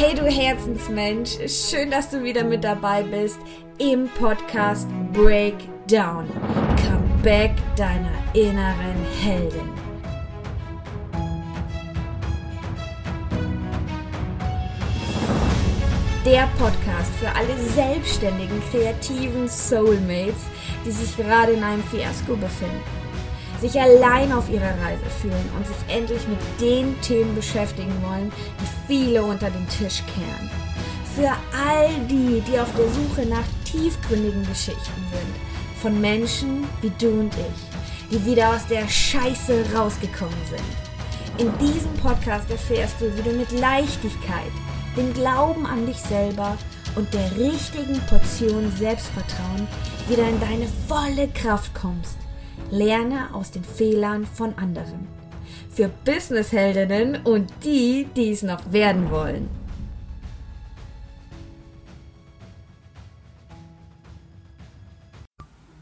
Hey du Herzensmensch, schön, dass du wieder mit dabei bist im Podcast Breakdown. Come back deiner inneren Heldin. Der Podcast für alle selbstständigen, kreativen Soulmates, die sich gerade in einem Fiasko befinden sich allein auf ihrer Reise fühlen und sich endlich mit den Themen beschäftigen wollen, die viele unter den Tisch kehren. Für all die, die auf der Suche nach tiefgründigen Geschichten sind, von Menschen wie du und ich, die wieder aus der Scheiße rausgekommen sind. In diesem Podcast erfährst du, wie du mit Leichtigkeit, dem Glauben an dich selber und der richtigen Portion Selbstvertrauen wieder in deine volle Kraft kommst Lerne aus den Fehlern von anderen. Für Businessheldinnen und die, die es noch werden wollen.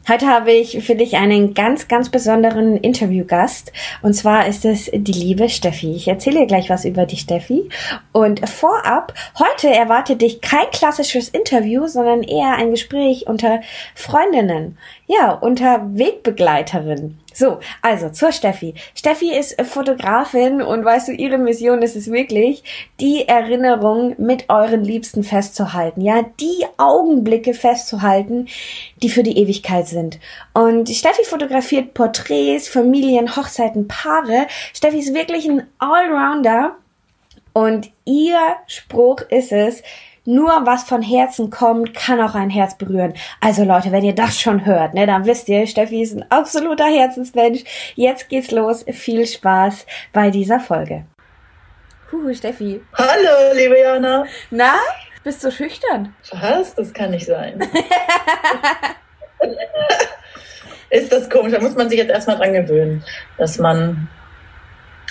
Heute habe ich für dich einen ganz, ganz besonderen Interviewgast. Und zwar ist es die liebe Steffi. Ich erzähle dir gleich was über die Steffi. Und vorab, heute erwartet dich kein klassisches Interview, sondern eher ein Gespräch unter Freundinnen. Ja, unter Wegbegleiterin. So, also zur Steffi. Steffi ist Fotografin und weißt du, ihre Mission ist es wirklich, die Erinnerung mit euren Liebsten festzuhalten. Ja, die Augenblicke festzuhalten, die für die Ewigkeit sind. Und Steffi fotografiert Porträts, Familien, Hochzeiten, Paare. Steffi ist wirklich ein Allrounder. Und ihr Spruch ist es, nur was von Herzen kommt, kann auch ein Herz berühren. Also Leute, wenn ihr das schon hört, ne, dann wisst ihr, Steffi ist ein absoluter Herzensmensch. Jetzt geht's los. Viel Spaß bei dieser Folge. Huhu, Steffi. Hallo, liebe Jana. Na, bist du schüchtern? Was? Das kann nicht sein. ist das komisch? Da muss man sich jetzt erstmal dran gewöhnen, dass man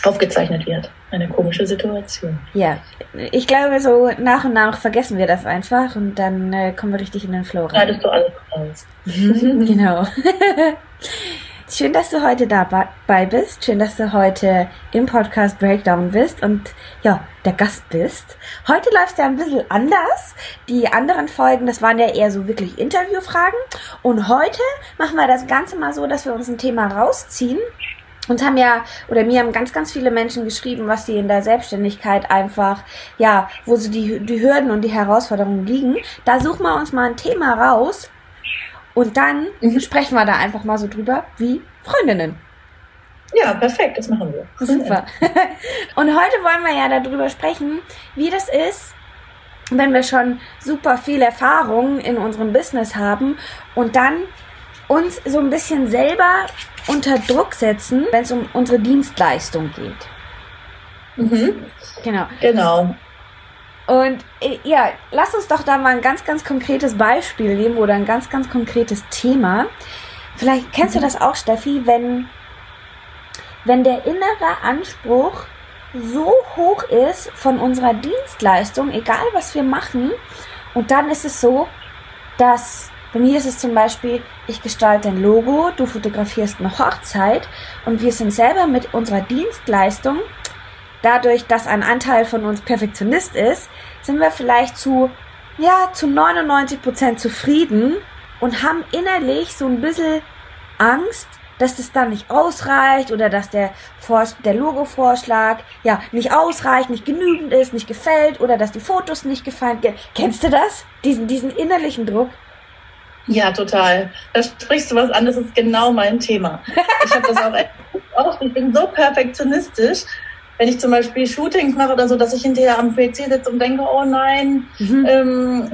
aufgezeichnet wird. Eine komische Situation. Ja, ich glaube, so nach und nach vergessen wir das einfach und dann äh, kommen wir richtig in den Flow rein. Schneidest du alles raus. Mhm, genau. Schön, dass du heute dabei bist. Schön, dass du heute im Podcast Breakdown bist und ja, der Gast bist. Heute läuft es ja ein bisschen anders. Die anderen Folgen, das waren ja eher so wirklich Interviewfragen. Und heute machen wir das Ganze mal so, dass wir uns ein Thema rausziehen uns haben ja, oder mir haben ganz, ganz viele Menschen geschrieben, was sie in der Selbstständigkeit einfach, ja, wo sie die, die Hürden und die Herausforderungen liegen. Da suchen wir uns mal ein Thema raus und dann mhm. sprechen wir da einfach mal so drüber wie Freundinnen. Ja, perfekt, das machen wir. Super. und heute wollen wir ja darüber sprechen, wie das ist, wenn wir schon super viel Erfahrung in unserem Business haben und dann uns so ein bisschen selber unter Druck setzen, wenn es um unsere Dienstleistung geht. Mhm. Genau. Genau. Und äh, ja, lass uns doch da mal ein ganz, ganz konkretes Beispiel nehmen oder ein ganz, ganz konkretes Thema. Vielleicht kennst mhm. du das auch, Steffi, wenn, wenn der innere Anspruch so hoch ist von unserer Dienstleistung, egal was wir machen, und dann ist es so, dass bei mir ist es zum Beispiel, ich gestalte ein Logo, du fotografierst eine Hochzeit und wir sind selber mit unserer Dienstleistung, dadurch, dass ein Anteil von uns Perfektionist ist, sind wir vielleicht zu, ja, zu 99 Prozent zufrieden und haben innerlich so ein bisschen Angst, dass das dann nicht ausreicht oder dass der, der Logo-Vorschlag ja nicht ausreicht, nicht genügend ist, nicht gefällt oder dass die Fotos nicht gefallen. Kennst du das? Diesen, diesen innerlichen Druck? Ja, total. Da sprichst du was an, das ist genau mein Thema. Ich habe das auch oft, ich bin so perfektionistisch, wenn ich zum Beispiel Shootings mache oder so, dass ich hinterher am PC sitze und denke, oh nein, mhm. ähm,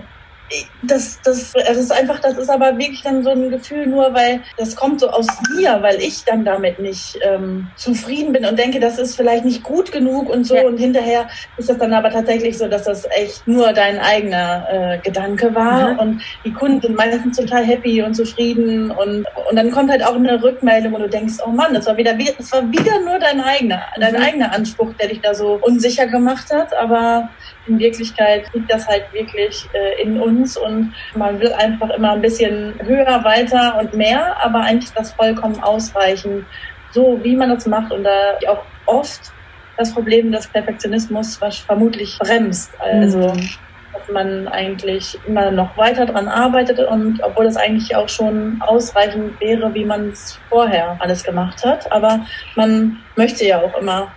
das, das, das ist einfach, das ist aber wirklich dann so ein Gefühl nur, weil das kommt so aus mir, weil ich dann damit nicht ähm, zufrieden bin und denke, das ist vielleicht nicht gut genug und so. Ja. Und hinterher ist das dann aber tatsächlich so, dass das echt nur dein eigener äh, Gedanke war. Mhm. Und die Kunden sind meistens total happy und zufrieden. Und, und dann kommt halt auch eine Rückmeldung, wo du denkst, oh Mann, das war wieder, das war wieder nur dein eigener, dein mhm. eigener Anspruch, der dich da so unsicher gemacht hat. Aber in Wirklichkeit liegt das halt wirklich äh, in uns und man will einfach immer ein bisschen höher, weiter und mehr, aber eigentlich das vollkommen ausreichen, so wie man das macht und da auch oft das Problem des Perfektionismus, was vermutlich bremst. Also mhm. dass man eigentlich immer noch weiter dran arbeitet und obwohl es eigentlich auch schon ausreichend wäre, wie man es vorher alles gemacht hat. Aber man möchte ja auch immer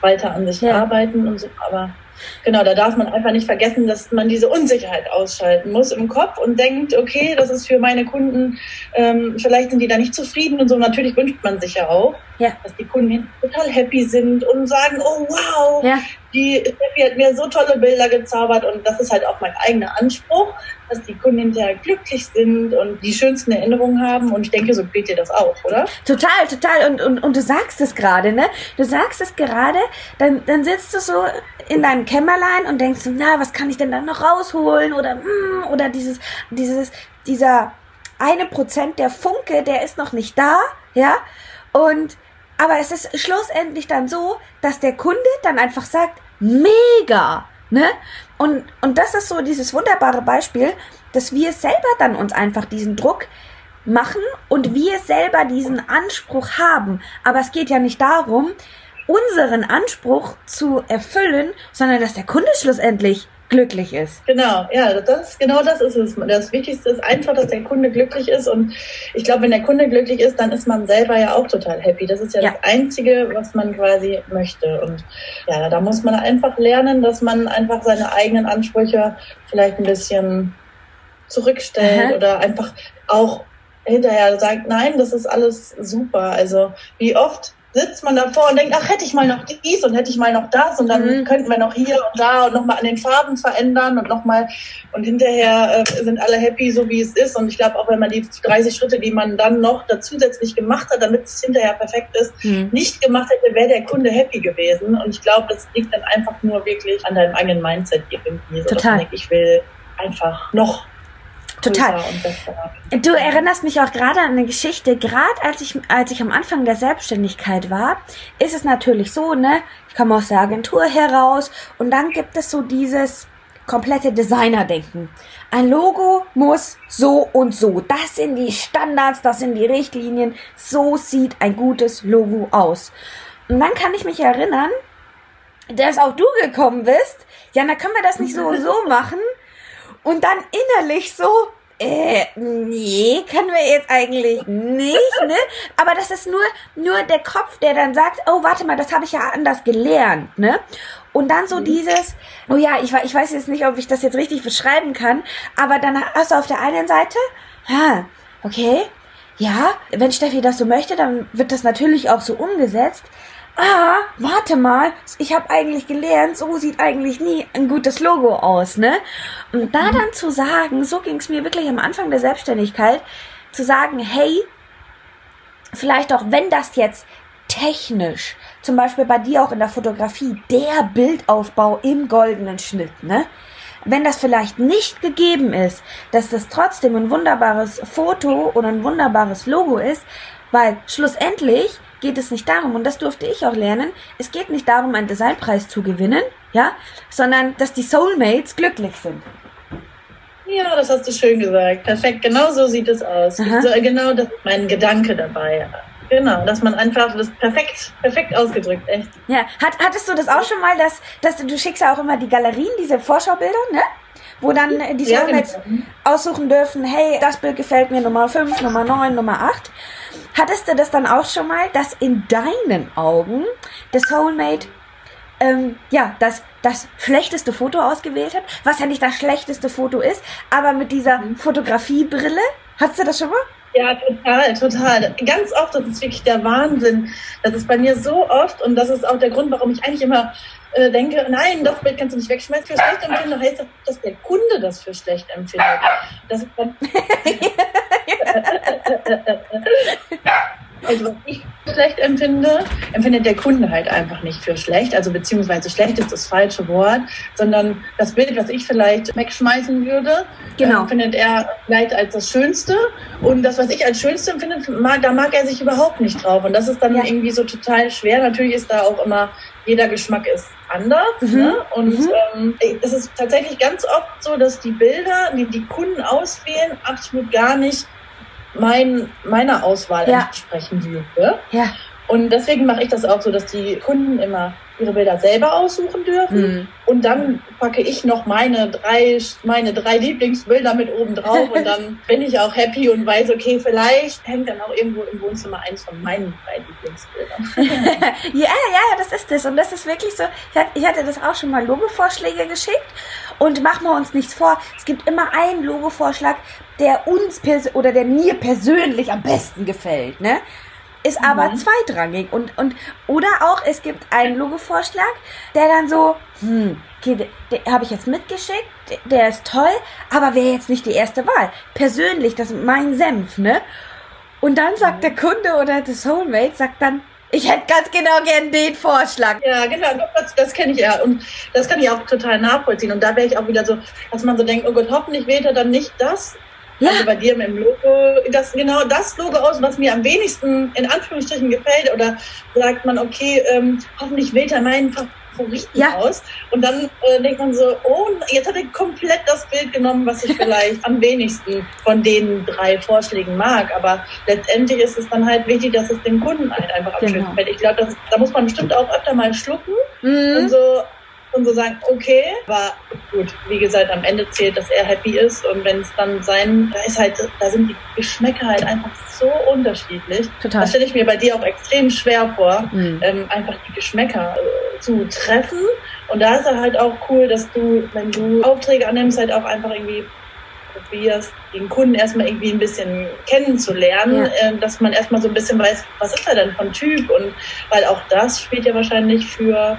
weiter an sich ja. arbeiten und so. Aber Genau, da darf man einfach nicht vergessen, dass man diese Unsicherheit ausschalten muss im Kopf und denkt, okay, das ist für meine Kunden, ähm, vielleicht sind die da nicht zufrieden und so. Natürlich wünscht man sich ja auch, ja. dass die Kunden total happy sind und sagen, oh wow, ja die Steffi hat mir so tolle Bilder gezaubert und das ist halt auch mein eigener Anspruch, dass die Kunden hinterher glücklich sind und die schönsten Erinnerungen haben und ich denke, so geht dir das auch, oder? Total, total und, und, und du sagst es gerade, ne? Du sagst es gerade, dann, dann sitzt du so in deinem Kämmerlein und denkst, na, was kann ich denn dann noch rausholen oder, mm, oder dieses, dieses, dieser eine Prozent der Funke, der ist noch nicht da, ja? Und aber es ist schlussendlich dann so, dass der Kunde dann einfach sagt, mega, ne? Und, und das ist so dieses wunderbare Beispiel, dass wir selber dann uns einfach diesen Druck machen und wir selber diesen Anspruch haben. Aber es geht ja nicht darum, unseren Anspruch zu erfüllen, sondern dass der Kunde schlussendlich glücklich ist. Genau, ja, das genau das ist es. Das Wichtigste ist einfach, dass der Kunde glücklich ist und ich glaube, wenn der Kunde glücklich ist, dann ist man selber ja auch total happy. Das ist ja, ja. das Einzige, was man quasi möchte und ja, da muss man einfach lernen, dass man einfach seine eigenen Ansprüche vielleicht ein bisschen zurückstellt Aha. oder einfach auch hinterher sagt, nein, das ist alles super. Also wie oft sitzt man davor und denkt, ach, hätte ich mal noch dies und hätte ich mal noch das und dann mhm. könnten wir noch hier und da und nochmal an den Farben verändern und nochmal und hinterher äh, sind alle happy, so wie es ist. Und ich glaube, auch wenn man die 30 Schritte, die man dann noch zusätzlich gemacht hat, damit es hinterher perfekt ist, mhm. nicht gemacht hätte, wäre der Kunde happy gewesen. Und ich glaube, das liegt dann einfach nur wirklich an deinem eigenen Mindset irgendwie. So, Total. Denke, ich will einfach noch Total. Du erinnerst mich auch gerade an eine Geschichte. Gerade als ich, als ich am Anfang der Selbstständigkeit war, ist es natürlich so, ne? Ich komme aus der Agentur heraus und dann gibt es so dieses komplette Designer-Denken. Ein Logo muss so und so. Das sind die Standards, das sind die Richtlinien. So sieht ein gutes Logo aus. Und dann kann ich mich erinnern, dass auch du gekommen bist. Ja, dann können wir das nicht so und so machen und dann innerlich so, äh, nee, können wir jetzt eigentlich nicht, ne? Aber das ist nur, nur der Kopf, der dann sagt, oh, warte mal, das habe ich ja anders gelernt, ne? Und dann so mhm. dieses, oh ja, ich, ich weiß jetzt nicht, ob ich das jetzt richtig beschreiben kann, aber dann hast du auf der einen Seite, ha, okay, ja, wenn Steffi das so möchte, dann wird das natürlich auch so umgesetzt ah, warte mal, ich habe eigentlich gelernt, so sieht eigentlich nie ein gutes Logo aus, ne? Und da dann zu sagen, so ging es mir wirklich am Anfang der Selbstständigkeit, zu sagen, hey, vielleicht auch wenn das jetzt technisch, zum Beispiel bei dir auch in der Fotografie, der Bildaufbau im goldenen Schnitt, ne? Wenn das vielleicht nicht gegeben ist, dass das trotzdem ein wunderbares Foto oder ein wunderbares Logo ist, weil schlussendlich geht es nicht darum, und das durfte ich auch lernen, es geht nicht darum, einen Designpreis zu gewinnen, ja, sondern dass die Soulmates glücklich sind. Ja, das hast du schön gesagt. Perfekt, genau so sieht es aus. So, genau das ist mein Gedanke dabei. Genau, dass man einfach das perfekt, perfekt ausgedrückt, echt. Ja, Hat, hattest du das auch schon mal, dass, dass du, du schickst ja auch immer die Galerien, diese Vorschaubilder, ne? Wo dann die Soulmates ja, genau. aussuchen dürfen, hey, das Bild gefällt mir Nummer 5, Nummer 9, Nummer 8. Hattest du das dann auch schon mal, dass in deinen Augen der Soulmate ähm, ja, das, das schlechteste Foto ausgewählt hat, was ja nicht das schlechteste Foto ist, aber mit dieser mhm. Fotografiebrille, hast du das schon mal? Ja, total, total. Ganz oft, das ist wirklich der Wahnsinn. Das ist bei mir so oft und das ist auch der Grund, warum ich eigentlich immer äh, denke, nein, das Bild kannst du nicht wegschmeißen. Für schlecht empfinden heißt das, dass der Kunde das für schlecht empfindet. Das Also was ich schlecht empfinde, empfindet der Kunde halt einfach nicht für schlecht. Also beziehungsweise schlecht ist das falsche Wort, sondern das Bild, was ich vielleicht wegschmeißen würde, genau. empfindet er vielleicht als das Schönste. Und das, was ich als Schönste empfinde, mag, da mag er sich überhaupt nicht drauf. Und das ist dann ja. irgendwie so total schwer. Natürlich ist da auch immer, jeder Geschmack ist anders. Mhm. Ne? Und mhm. ähm, es ist tatsächlich ganz oft so, dass die Bilder, die die Kunden auswählen, absolut gar nicht mein, meiner Auswahl ja. entsprechen würde. Ja. Und deswegen mache ich das auch so, dass die Kunden immer ihre Bilder selber aussuchen dürfen. Mhm. Und dann packe ich noch meine drei, meine drei Lieblingsbilder mit oben drauf und dann bin ich auch happy und weiß, okay, vielleicht hängt dann auch irgendwo im Wohnzimmer eins von meinen drei Lieblingsbildern. ja, ja, das ist das. Und das ist wirklich so. Ich hatte das auch schon mal Logo-Vorschläge geschickt. Und machen wir uns nichts vor. Es gibt immer einen Logo-Vorschlag, der uns oder der mir persönlich am besten gefällt, ne? Ist aber mhm. zweitrangig. Und, und, oder auch, es gibt einen Logo-Vorschlag, der dann so, hm, okay, den habe ich jetzt mitgeschickt, der, der ist toll, aber wäre jetzt nicht die erste Wahl. Persönlich, das ist mein Senf, ne? Und dann sagt mhm. der Kunde oder das Soulmate, sagt dann, ich hätte ganz genau gern den Vorschlag. Ja, genau, das, das kenne ich ja. Und das kann ich auch total nachvollziehen. Und da wäre ich auch wieder so, dass man so denkt, oh Gott, hoffentlich wählt er dann nicht das, ja. Also bei dir im Logo, das genau das Logo aus, was mir am wenigsten in Anführungsstrichen gefällt. Oder sagt man, okay, ähm, hoffentlich wählt er meinen Favoriten ja. aus. Und dann äh, denkt man so, oh, jetzt hat er komplett das Bild genommen, was ich vielleicht am wenigsten von den drei Vorschlägen mag. Aber letztendlich ist es dann halt wichtig, dass es den Kunden halt einfach am genau. fällt. Ich glaube, da muss man bestimmt auch öfter mal schlucken mhm. und so und so sagen, okay, aber gut, wie gesagt, am Ende zählt, dass er happy ist und wenn es dann sein, da ist halt, da sind die Geschmäcker halt einfach so unterschiedlich. Total. Das stelle ich mir bei dir auch extrem schwer vor, mhm. ähm, einfach die Geschmäcker äh, zu treffen. Und da ist er halt auch cool, dass du, wenn du Aufträge annimmst, halt auch einfach irgendwie probierst, den Kunden erstmal irgendwie ein bisschen kennenzulernen, ja. äh, dass man erstmal so ein bisschen weiß, was ist er denn von Typ und weil auch das spielt ja wahrscheinlich für,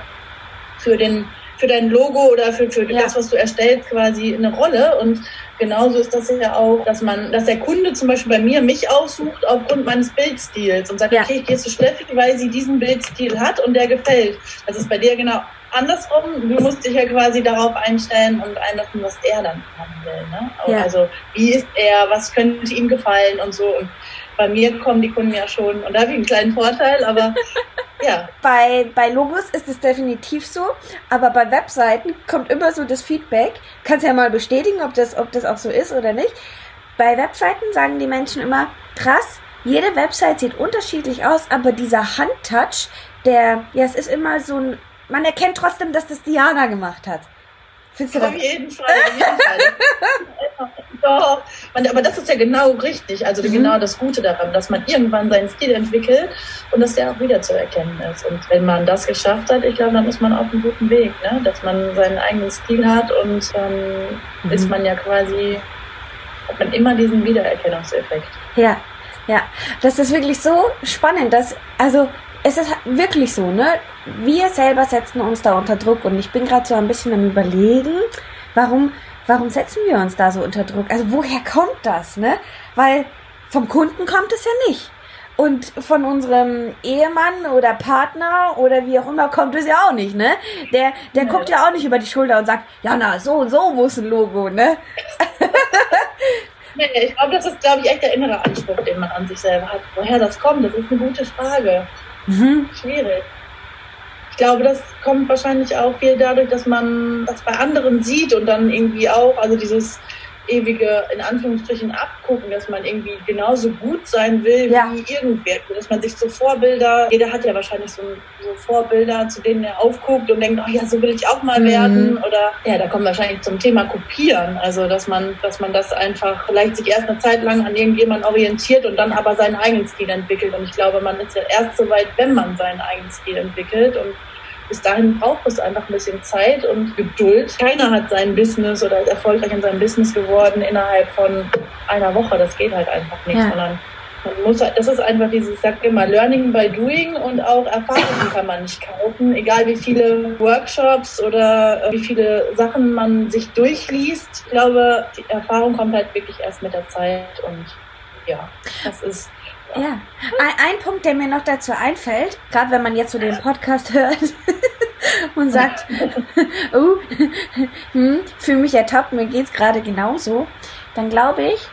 für den für dein Logo oder für, für ja. das, was du erstellst, quasi eine Rolle. Und genauso ist das ja auch, dass man, dass der Kunde zum Beispiel bei mir mich aussucht aufgrund meines Bildstils und sagt, ja. okay, ich gehe zu Steffi, weil sie diesen Bildstil hat und der gefällt. Das ist bei dir genau andersrum. Du musst dich ja quasi darauf einstellen und einlassen, was er dann haben will. Ne? Ja. Also wie ist er, was könnte ihm gefallen und so. Und bei mir kommen die Kunden ja schon, und da habe ich einen kleinen Vorteil, aber ja. Bei, bei Logos ist es definitiv so, aber bei Webseiten kommt immer so das Feedback. Kannst ja mal bestätigen, ob das, ob das auch so ist oder nicht. Bei Webseiten sagen die Menschen immer, krass, jede Website sieht unterschiedlich aus, aber dieser Handtouch, der, ja, es ist immer so ein, man erkennt trotzdem, dass das Diana gemacht hat. Findest du das? Auf jeden Fall, auf jeden Fall. Doch. Aber das ist ja genau richtig. Also mhm. genau das Gute daran, dass man irgendwann seinen Stil entwickelt und dass der auch wieder zu erkennen ist. Und wenn man das geschafft hat, ich glaube, dann ist man auf einem guten Weg, ne? dass man seinen eigenen Stil hat und dann mhm. ist man ja quasi, hat man immer diesen Wiedererkennungseffekt. Ja, ja. Das ist wirklich so spannend, dass, also es ist wirklich so, ne? Wir selber setzen uns da unter Druck und ich bin gerade so ein bisschen am überlegen, warum, warum setzen wir uns da so unter Druck? Also woher kommt das, ne? Weil vom Kunden kommt es ja nicht. Und von unserem Ehemann oder Partner oder wie auch immer kommt es ja auch nicht, ne? Der, der ja. guckt ja auch nicht über die Schulter und sagt, ja, na, so und so muss ein Logo, ne? nee, ich glaube, das ist, glaube ich, echt der innere Anspruch, den man an sich selber hat. Woher das kommt, das ist eine gute Frage. Mhm. Schwierig. Ich glaube, das kommt wahrscheinlich auch viel dadurch, dass man das bei anderen sieht und dann irgendwie auch, also dieses ewige, in Anführungsstrichen, abgucken, dass man irgendwie genauso gut sein will ja. wie irgendwer. Dass man sich so Vorbilder, jeder hat ja wahrscheinlich so, so, Vorbilder, zu denen er aufguckt und denkt, oh ja, so will ich auch mal mhm. werden. Oder ja, da kommt wahrscheinlich zum Thema Kopieren. Also dass man, dass man das einfach vielleicht sich erst eine Zeit lang an irgendjemand orientiert und dann aber seinen eigenen Stil entwickelt. Und ich glaube, man ist ja erst so weit, wenn man seinen eigenen Stil entwickelt. Und bis dahin braucht es einfach ein bisschen Zeit und Geduld. Keiner hat sein Business oder ist erfolgreich in seinem Business geworden innerhalb von einer Woche. Das geht halt einfach nicht, ja. sondern man muss, halt, das ist einfach dieses, ich sag immer, Learning by Doing und auch Erfahrungen kann man nicht kaufen. Egal wie viele Workshops oder äh, wie viele Sachen man sich durchliest. Ich glaube, die Erfahrung kommt halt wirklich erst mit der Zeit und ja, das ist ja, ein, ein, Punkt, der mir noch dazu einfällt, gerade wenn man jetzt so den Podcast hört und sagt, oh, hm, fühle mich ertappt, mir geht's gerade genauso, dann glaube ich,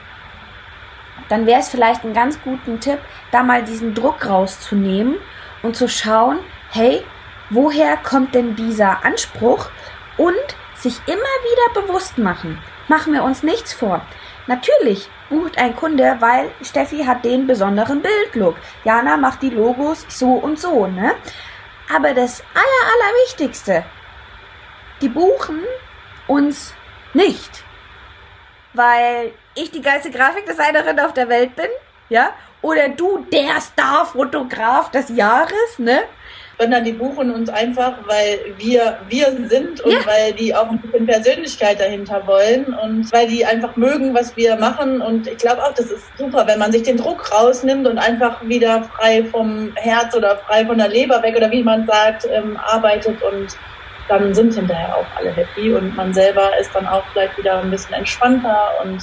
dann wäre es vielleicht ein ganz guten Tipp, da mal diesen Druck rauszunehmen und zu schauen, hey, woher kommt denn dieser Anspruch und sich immer wieder bewusst machen. Machen wir uns nichts vor. Natürlich bucht ein Kunde, weil Steffi hat den besonderen Bildlook. Jana macht die Logos so und so, ne? Aber das aller, allerwichtigste, die buchen uns nicht. Weil ich die geilste Grafikdesignerin auf der Welt bin, ja? Oder du der Starfotograf des Jahres, ne? Sondern die buchen uns einfach, weil wir wir sind und ja. weil die auch ein bisschen Persönlichkeit dahinter wollen und weil die einfach mögen, was wir machen. Und ich glaube auch, das ist super, wenn man sich den Druck rausnimmt und einfach wieder frei vom Herz oder frei von der Leber weg oder wie man sagt, ähm, arbeitet und dann sind hinterher auch alle happy und man selber ist dann auch vielleicht wieder ein bisschen entspannter und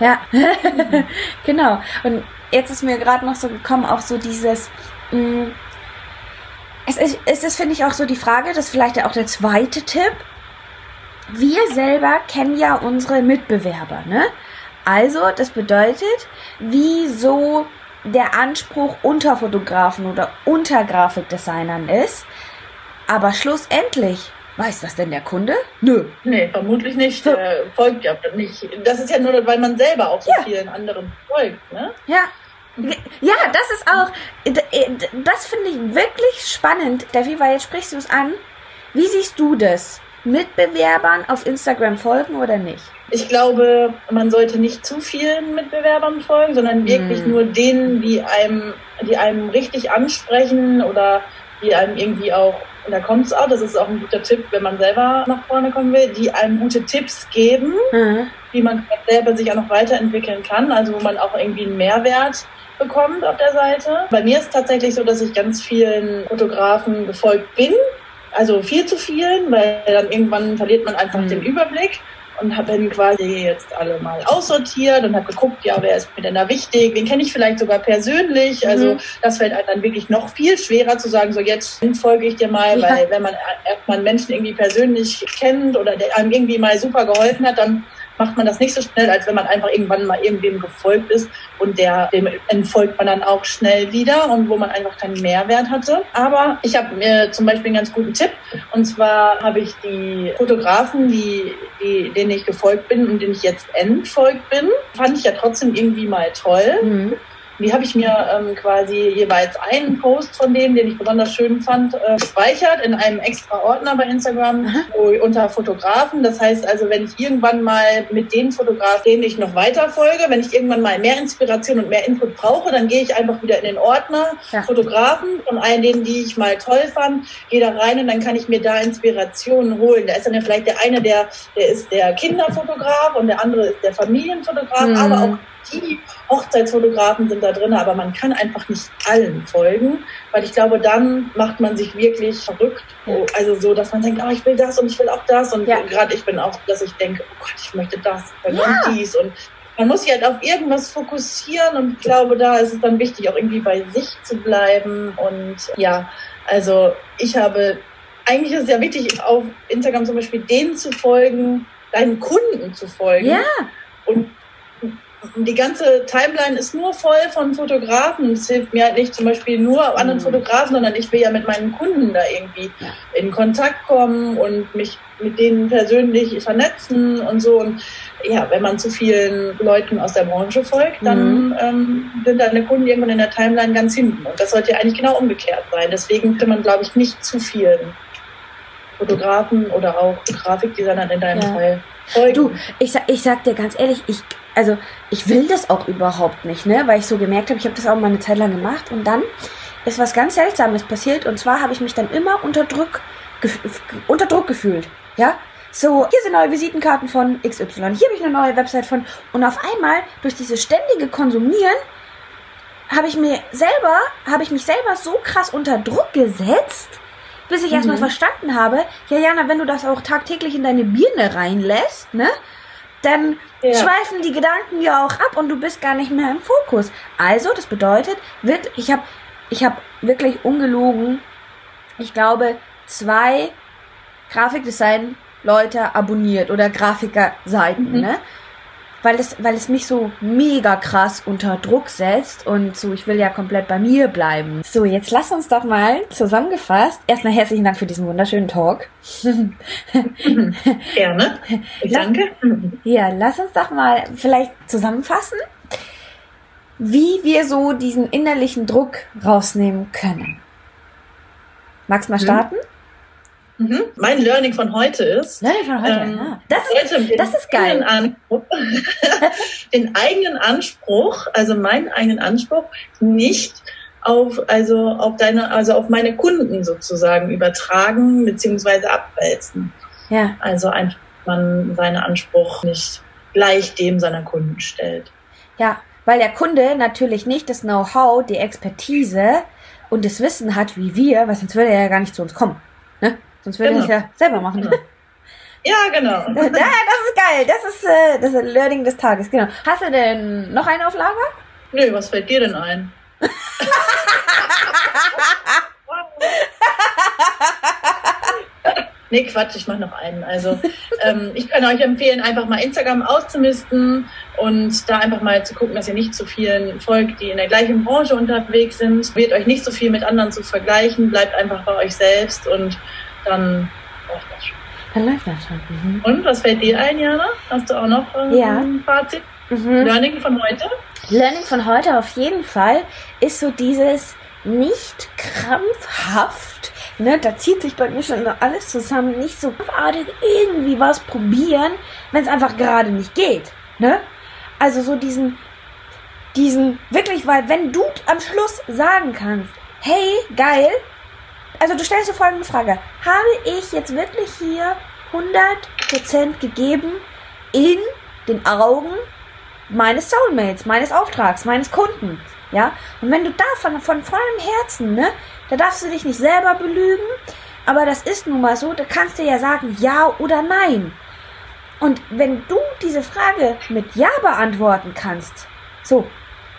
ja, genau. Und jetzt ist mir gerade noch so gekommen, auch so dieses, mh, mm, es ist, es ist finde ich, auch so die Frage, das ist vielleicht auch der zweite Tipp. Wir selber kennen ja unsere Mitbewerber, ne? Also, das bedeutet, wieso der Anspruch unter Fotografen oder unter Grafikdesignern ist. Aber schlussendlich, weiß das denn der Kunde? Nö. Nee, vermutlich nicht. So. Folgt ja nicht. Das ist ja nur, weil man selber auch so ja. vielen anderen folgt, ne? Ja, ja, das ist auch, das finde ich wirklich spannend, Devi, weil jetzt sprichst du es an. Wie siehst du das? Mitbewerbern auf Instagram folgen oder nicht? Ich glaube, man sollte nicht zu vielen Mitbewerbern folgen, sondern wirklich hm. nur denen, die einem, die einem richtig ansprechen oder die einem irgendwie auch, und da kommt es auch, das ist auch ein guter Tipp, wenn man selber nach vorne kommen will, die einem gute Tipps geben, mhm. wie man selber sich auch noch weiterentwickeln kann, also wo man auch irgendwie einen Mehrwert bekommt auf der Seite. Bei mir ist es tatsächlich so, dass ich ganz vielen Fotografen gefolgt bin. Also viel zu vielen, weil dann irgendwann verliert man einfach mhm. den Überblick und habe dann quasi jetzt alle mal aussortiert und habe geguckt, ja, wer ist mir denn da wichtig, wen kenne ich vielleicht sogar persönlich. Also mhm. das fällt einem dann wirklich noch viel schwerer zu sagen, so jetzt folge ich dir mal, ja. weil wenn man erstmal einen Menschen irgendwie persönlich kennt oder der einem irgendwie mal super geholfen hat, dann macht man das nicht so schnell, als wenn man einfach irgendwann mal irgendwem gefolgt ist und der, dem entfolgt man dann auch schnell wieder und wo man einfach keinen Mehrwert hatte. Aber ich habe mir zum Beispiel einen ganz guten Tipp und zwar habe ich die Fotografen, die, die, denen ich gefolgt bin und denen ich jetzt entfolgt bin, fand ich ja trotzdem irgendwie mal toll. Mhm. Die habe ich mir ähm, quasi jeweils einen Post von denen, den ich besonders schön fand, äh, gespeichert in einem extra Ordner bei Instagram wo, unter Fotografen. Das heißt also, wenn ich irgendwann mal mit den Fotografen, denen ich noch weiter folge, wenn ich irgendwann mal mehr Inspiration und mehr Input brauche, dann gehe ich einfach wieder in den Ordner ja. Fotografen von allen denen, die ich mal toll fand, gehe da rein und dann kann ich mir da Inspirationen holen. Da ist dann ja vielleicht der eine, der, der ist der Kinderfotograf und der andere ist der Familienfotograf, mhm. aber auch die Hochzeitsfotografen sind da drin, aber man kann einfach nicht allen folgen, weil ich glaube, dann macht man sich wirklich verrückt. Also so, dass man denkt, oh, ich will das und ich will auch das. Und ja. gerade ich bin auch, dass ich denke, oh Gott, ich möchte das ja. und dies. Und man muss sich halt auf irgendwas fokussieren und ich glaube, da ist es dann wichtig, auch irgendwie bei sich zu bleiben. Und ja, also ich habe, eigentlich ist es ja wichtig, auf Instagram zum Beispiel denen zu folgen, deinen Kunden zu folgen. Ja. Und die ganze Timeline ist nur voll von Fotografen. Es hilft mir halt nicht zum Beispiel nur anderen mhm. Fotografen, sondern ich will ja mit meinen Kunden da irgendwie ja. in Kontakt kommen und mich mit denen persönlich vernetzen und so. Und ja, wenn man zu vielen Leuten aus der Branche folgt, dann mhm. ähm, sind deine Kunden irgendwann in der Timeline ganz hinten. Und das sollte ja eigentlich genau umgekehrt sein. Deswegen kann man, glaube ich, nicht zu vielen Fotografen oder auch Grafikdesignern in deinem ja. Fall folgen. Du, ich, ich sag dir ganz ehrlich, ich also ich will das auch überhaupt nicht, ne? Weil ich so gemerkt habe, ich habe das auch mal eine Zeit lang gemacht und dann ist was ganz Seltsames passiert und zwar habe ich mich dann immer unter Druck, unter Druck gefühlt, ja? So, hier sind neue Visitenkarten von XY, hier habe ich eine neue Website von und auf einmal durch dieses ständige Konsumieren habe ich mir selber, habe ich mich selber so krass unter Druck gesetzt, bis ich mhm. erstmal verstanden habe, ja Jana, wenn du das auch tagtäglich in deine Birne reinlässt, ne? Dann ja. schweifen die Gedanken ja auch ab und du bist gar nicht mehr im Fokus. Also, das bedeutet, wird, ich habe ich hab wirklich ungelogen, ich glaube, zwei Grafikdesign-Leute abonniert oder Grafiker-Seiten, mhm. ne? Weil es, weil es mich so mega krass unter Druck setzt und so, ich will ja komplett bei mir bleiben. So, jetzt lass uns doch mal zusammengefasst. Erstmal herzlichen Dank für diesen wunderschönen Talk. Gerne. Ich danke. Ja, lass uns doch mal vielleicht zusammenfassen, wie wir so diesen innerlichen Druck rausnehmen können. Magst du mal starten? Mhm. Mein Learning von heute ist. Learning von heute, ähm, ja. Das ist, das ist geil. Anspruch, den eigenen Anspruch, also meinen eigenen Anspruch, nicht auf, also auf deine, also auf meine Kunden sozusagen übertragen beziehungsweise abwälzen. Ja. Also einfach man seinen Anspruch nicht gleich dem seiner Kunden stellt. Ja, weil der Kunde natürlich nicht das Know-how, die Expertise und das Wissen hat wie wir, weil sonst würde er ja gar nicht zu uns kommen. Sonst würde genau. ich ja selber machen. Genau. Ja, genau. ja, das ist geil. Das ist äh, das ist Learning des Tages. Genau. Hast du denn noch einen auf Lager? Nö, was fällt dir denn ein? nee, Quatsch, ich mache noch einen. Also ähm, ich kann euch empfehlen, einfach mal Instagram auszumisten und da einfach mal zu gucken, dass ihr nicht zu vielen folgt, die in der gleichen Branche unterwegs sind. Wird euch nicht so viel mit anderen zu vergleichen, bleibt einfach bei euch selbst und dann läuft das schon. Dann läuft das schon. Mhm. Und was fällt dir ein, Jana? Hast du auch noch ähm, ja. ein Fazit? Mhm. Learning von heute? Learning von heute auf jeden Fall ist so dieses nicht krampfhaft, ne, da zieht sich bei mir schon alles zusammen, nicht so gerade irgendwie was probieren, wenn es einfach gerade nicht geht, ne? Also so diesen, diesen, wirklich, weil wenn du am Schluss sagen kannst, hey, geil, also du stellst dir folgende Frage. Habe ich jetzt wirklich hier 100% gegeben in den Augen meines Soulmates, meines Auftrags, meines Kunden? Ja? Und wenn du davon von vollem Herzen, ne, da darfst du dich nicht selber belügen, aber das ist nun mal so, da kannst du ja sagen ja oder nein. Und wenn du diese Frage mit ja beantworten kannst, so,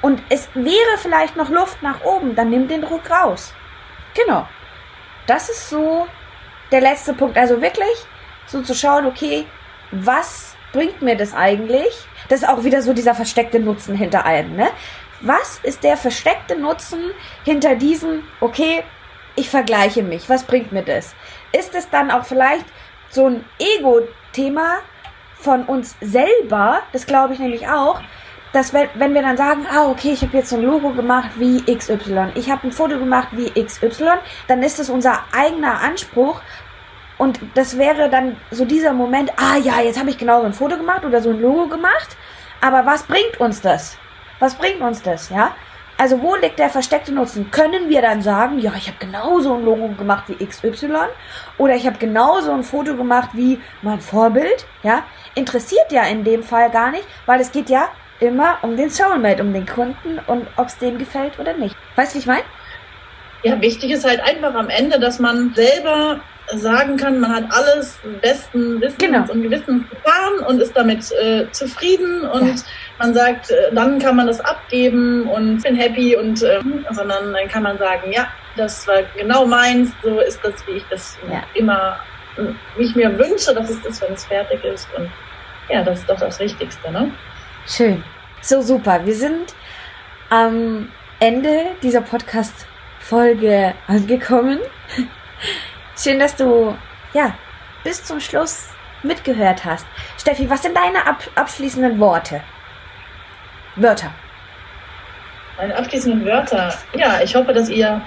und es wäre vielleicht noch Luft nach oben, dann nimm den Druck raus. Genau das ist so der letzte Punkt. Also wirklich so zu schauen, okay, was bringt mir das eigentlich? Das ist auch wieder so dieser versteckte Nutzen hinter allem, ne? Was ist der versteckte Nutzen hinter diesem, okay, ich vergleiche mich, was bringt mir das? Ist es dann auch vielleicht so ein Ego-Thema von uns selber, das glaube ich nämlich auch, dass wenn, wenn wir dann sagen, ah, okay, ich habe jetzt so ein Logo gemacht wie XY, ich habe ein Foto gemacht wie XY, dann ist es unser eigener Anspruch und das wäre dann so dieser Moment, ah ja, jetzt habe ich genau so ein Foto gemacht oder so ein Logo gemacht, aber was bringt uns das? Was bringt uns das, ja? Also wo liegt der versteckte Nutzen? Können wir dann sagen, ja, ich habe genauso ein Logo gemacht wie XY oder ich habe genauso ein Foto gemacht wie mein Vorbild, ja? Interessiert ja in dem Fall gar nicht, weil es geht ja immer um den Soulmate, um den Kunden und ob es dem gefällt oder nicht. Weißt du, wie ich meine? Ja, wichtig ist halt einfach am Ende, dass man selber sagen kann, man hat alles besten Wissens genau. und Gewissens getan und ist damit äh, zufrieden und ja. man sagt, äh, dann kann man das abgeben und bin happy und äh, sondern dann kann man sagen, ja, das war genau meins, so ist das, wie ich das ja. immer, wie ich mir wünsche, dass es ist, wenn es fertig ist und ja, das ist doch das Wichtigste, ne? Schön. So super. Wir sind am Ende dieser Podcast-Folge angekommen. Schön, dass du, ja, bis zum Schluss mitgehört hast. Steffi, was sind deine ab abschließenden Worte? Wörter. Meine abschließenden Wörter. Ja, ich hoffe, dass ihr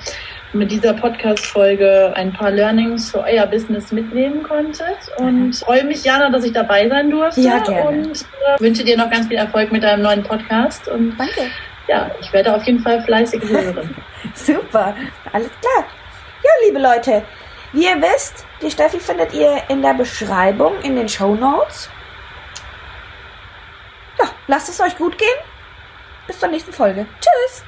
mit dieser Podcast-Folge ein paar Learnings für euer Business mitnehmen konntet. Und mhm. freue mich, Jana, dass ich dabei sein durfte. Ja, gerne. Und äh, wünsche dir noch ganz viel Erfolg mit deinem neuen Podcast. Und Danke. Ja, ich werde auf jeden Fall fleißig hören. Super, alles klar. Ja, liebe Leute, wie ihr wisst, die Steffi findet ihr in der Beschreibung, in den Show Notes. Ja, lasst es euch gut gehen. Bis zur nächsten Folge. Tschüss.